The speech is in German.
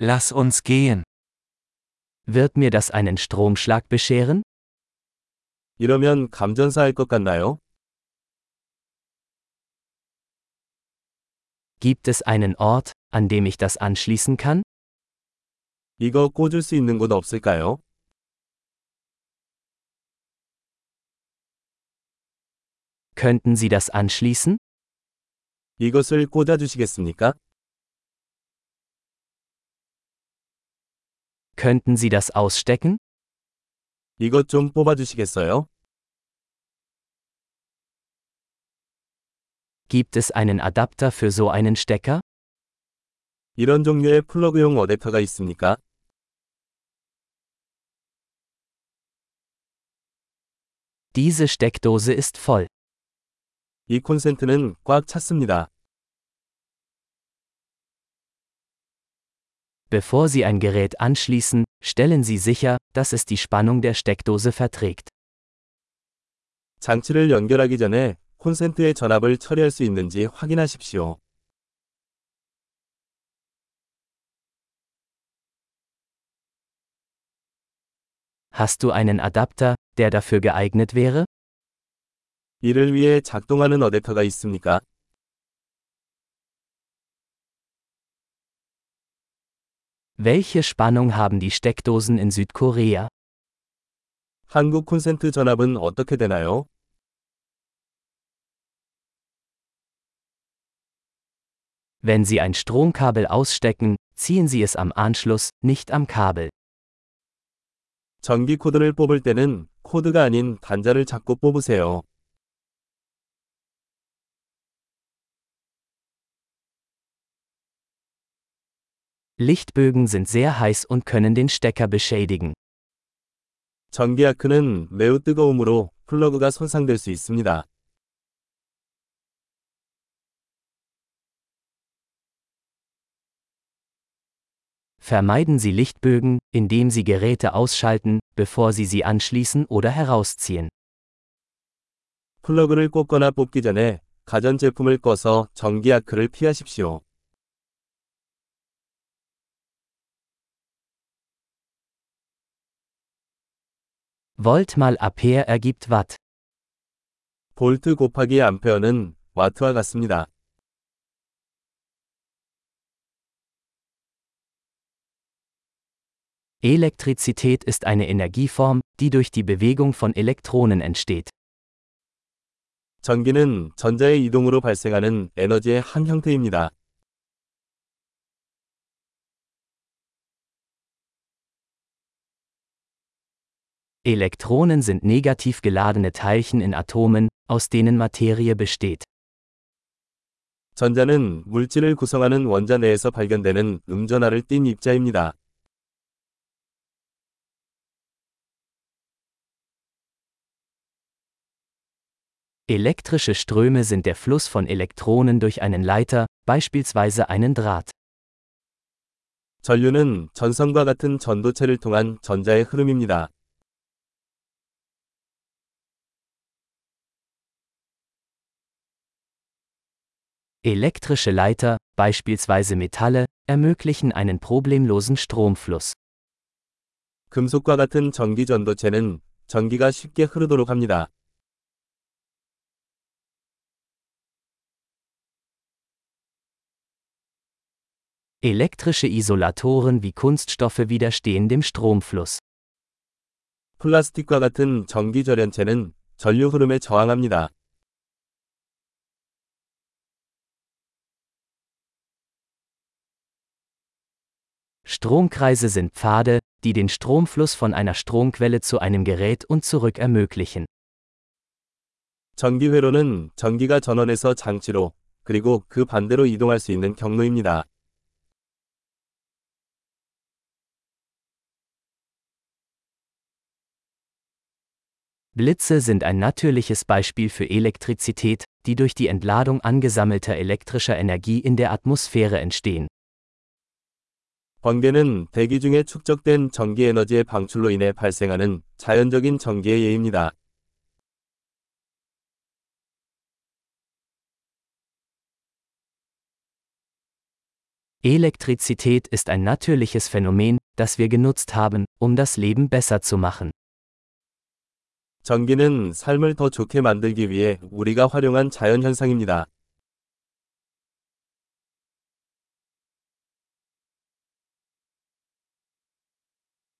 Lass uns gehen. Wird mir das einen Stromschlag bescheren? 이러면 감전사할 것 같나요? Gibt es einen Ort, an dem ich das anschließen kann? 이거 꽂을 수 있는 곳 없을까요? Könnten Sie das anschließen? 이것을 꽂아주시겠습니까? Könnten Sie das ausstecken? 이것 좀 뽑아주시겠어요? Gibt es einen Adapter für so einen Stecker? 이런 종류의 플러그용 어댑터가 있습니까? Diese Steckdose ist voll. 이 콘센트는 꽉 찼습니다. Bevor Sie ein Gerät anschließen, stellen Sie sicher, dass es die Spannung der Steckdose verträgt. 장치를 연결하기 전에 콘센트의 전압을 처리할 수 있는지 확인하십시오. Hast du einen Adapter, der dafür geeignet wäre? 이를 위해 작동하는 어댑터가 있습니까? Welche Spannung haben die Steckdosen in Südkorea? 한국 콘센트 전압은 어떻게 되나요? Wenn Sie ein Stromkabel ausstecken, ziehen Sie es am Anschluss, nicht am Kabel. 전기 코드를 뽑을 때는 코드가 아닌 단자를 잡고 뽑으세요. Lichtbögen sind sehr heiß und können den Stecker beschädigen. 전기 아크는 매우 뜨거움으로 플러그가 손상될 수 있습니다. Vermeiden Sie Lichtbögen, indem Sie Geräte ausschalten, bevor Sie sie anschließen oder herausziehen. 플러그를 꽂거나 뽑기 전에 가전제품을 꺼서 전기 아크를 피하십시오. Volt mal Ampere ergibt Watt. 볼트 곱하기 암페어는 와트와 같습니다. Elektrizität ist eine Energieform, die durch die Bewegung von Elektronen entsteht. 전기는 전자의 이동으로 발생하는 에너지의 한 형태입니다. Elektronen sind negativ geladene Teilchen in Atomen, aus denen Materie besteht. 전자는 물질을 구성하는 원자 내에서 발견되는 음전하를 띤 입자입니다. Elektrische Ströme sind der Fluss von Elektronen durch einen Leiter, beispielsweise einen Draht. 전류는 전선과 같은 전도체를 통한 전자의 흐름입니다. Elektrische Leiter, beispielsweise Metalle, ermöglichen einen problemlosen Stromfluss. 금속과 같은 전기 전도체는 전기가 쉽게 흐르도록 합니다. Elektrische Isolatoren wie Kunststoffe widerstehen dem Stromfluss. 플라스틱과 같은 전기 절연체는 전류 흐름에 저항합니다. Stromkreise sind Pfade, die den Stromfluss von einer Stromquelle zu einem Gerät und zurück ermöglichen. 전기회로는 전기가 전원에서 장치로 그리고 그 반대로 이동할 수 있는 경로입니다. Blitze sind ein natürliches Beispiel für Elektrizität, die durch die Entladung angesammelter elektrischer Energie in der Atmosphäre entstehen. 번개는 대기 중에 축적된 전기 에너지의 방출로 인해 발생하는 자연적인 전기의 예입니다. Elektrizität ist ein natürliches Phänomen, das wir genutzt haben, um das Leben besser zu machen. 전기는 삶을 더 좋게 만들기 위해 우리가 활용한 자연 현상입니다.